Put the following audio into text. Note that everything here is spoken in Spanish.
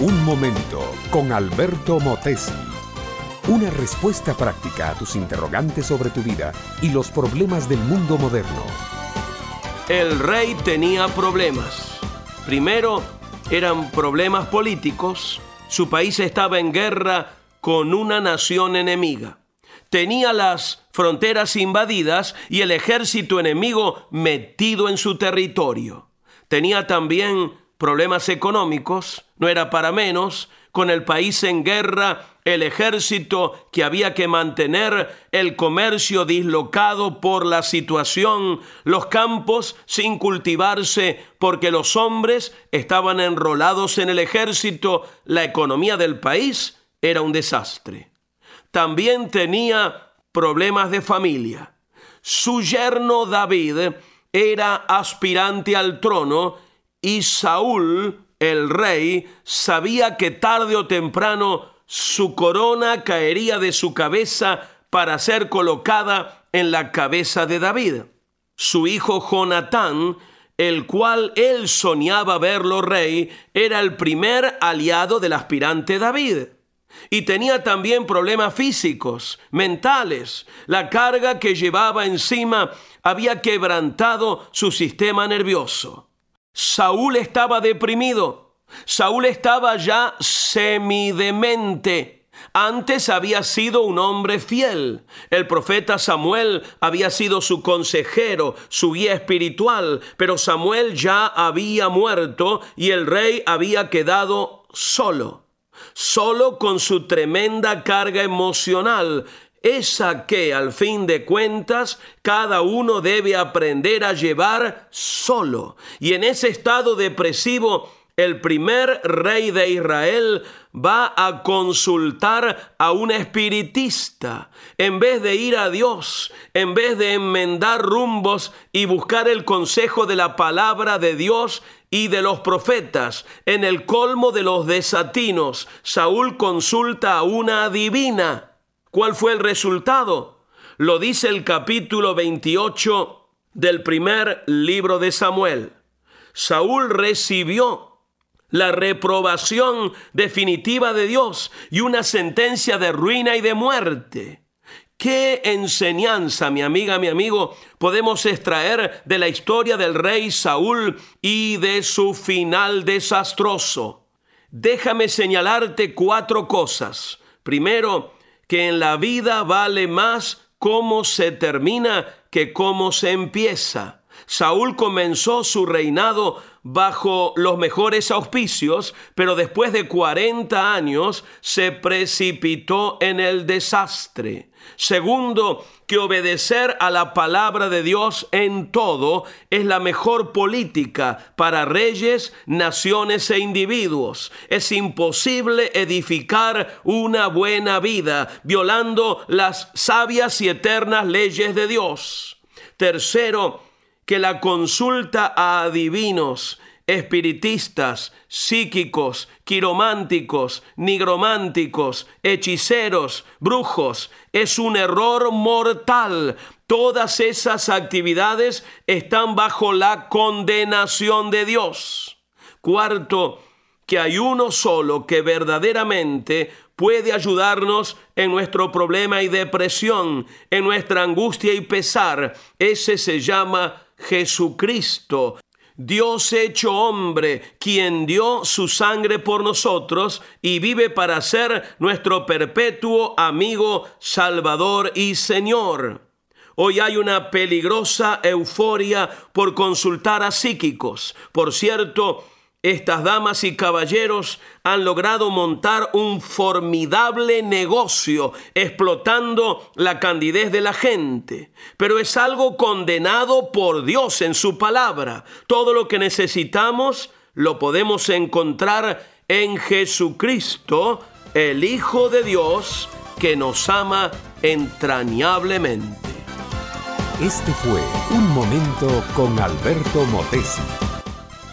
Un momento con Alberto Motesi. Una respuesta práctica a tus interrogantes sobre tu vida y los problemas del mundo moderno. El rey tenía problemas. Primero, eran problemas políticos. Su país estaba en guerra con una nación enemiga. Tenía las fronteras invadidas y el ejército enemigo metido en su territorio. Tenía también problemas económicos, no era para menos, con el país en guerra, el ejército que había que mantener, el comercio dislocado por la situación, los campos sin cultivarse porque los hombres estaban enrolados en el ejército, la economía del país era un desastre. También tenía problemas de familia. Su yerno David era aspirante al trono y Saúl, el rey, sabía que tarde o temprano su corona caería de su cabeza para ser colocada en la cabeza de David. Su hijo Jonatán, el cual él soñaba verlo rey, era el primer aliado del aspirante David. Y tenía también problemas físicos, mentales. La carga que llevaba encima había quebrantado su sistema nervioso. Saúl estaba deprimido. Saúl estaba ya semidemente. Antes había sido un hombre fiel. El profeta Samuel había sido su consejero, su guía espiritual, pero Samuel ya había muerto y el rey había quedado solo, solo con su tremenda carga emocional esa que al fin de cuentas cada uno debe aprender a llevar solo. Y en ese estado depresivo, el primer rey de Israel va a consultar a un espiritista. En vez de ir a Dios, en vez de enmendar rumbos y buscar el consejo de la palabra de Dios y de los profetas, en el colmo de los desatinos, Saúl consulta a una adivina ¿Cuál fue el resultado? Lo dice el capítulo 28 del primer libro de Samuel. Saúl recibió la reprobación definitiva de Dios y una sentencia de ruina y de muerte. ¿Qué enseñanza, mi amiga, mi amigo, podemos extraer de la historia del rey Saúl y de su final desastroso? Déjame señalarte cuatro cosas. Primero, que en la vida vale más cómo se termina que cómo se empieza. Saúl comenzó su reinado bajo los mejores auspicios, pero después de 40 años se precipitó en el desastre. Segundo, que obedecer a la palabra de Dios en todo es la mejor política para reyes, naciones e individuos. Es imposible edificar una buena vida violando las sabias y eternas leyes de Dios. Tercero, que la consulta a adivinos, espiritistas, psíquicos, quirománticos, nigrománticos, hechiceros, brujos, es un error mortal. Todas esas actividades están bajo la condenación de Dios. Cuarto, que hay uno solo que verdaderamente puede ayudarnos en nuestro problema y depresión, en nuestra angustia y pesar. Ese se llama Jesucristo, Dios hecho hombre, quien dio su sangre por nosotros y vive para ser nuestro perpetuo amigo, Salvador y Señor. Hoy hay una peligrosa euforia por consultar a psíquicos. Por cierto, estas damas y caballeros han logrado montar un formidable negocio explotando la candidez de la gente, pero es algo condenado por Dios en su palabra. Todo lo que necesitamos lo podemos encontrar en Jesucristo, el Hijo de Dios, que nos ama entrañablemente. Este fue un momento con Alberto Motesi.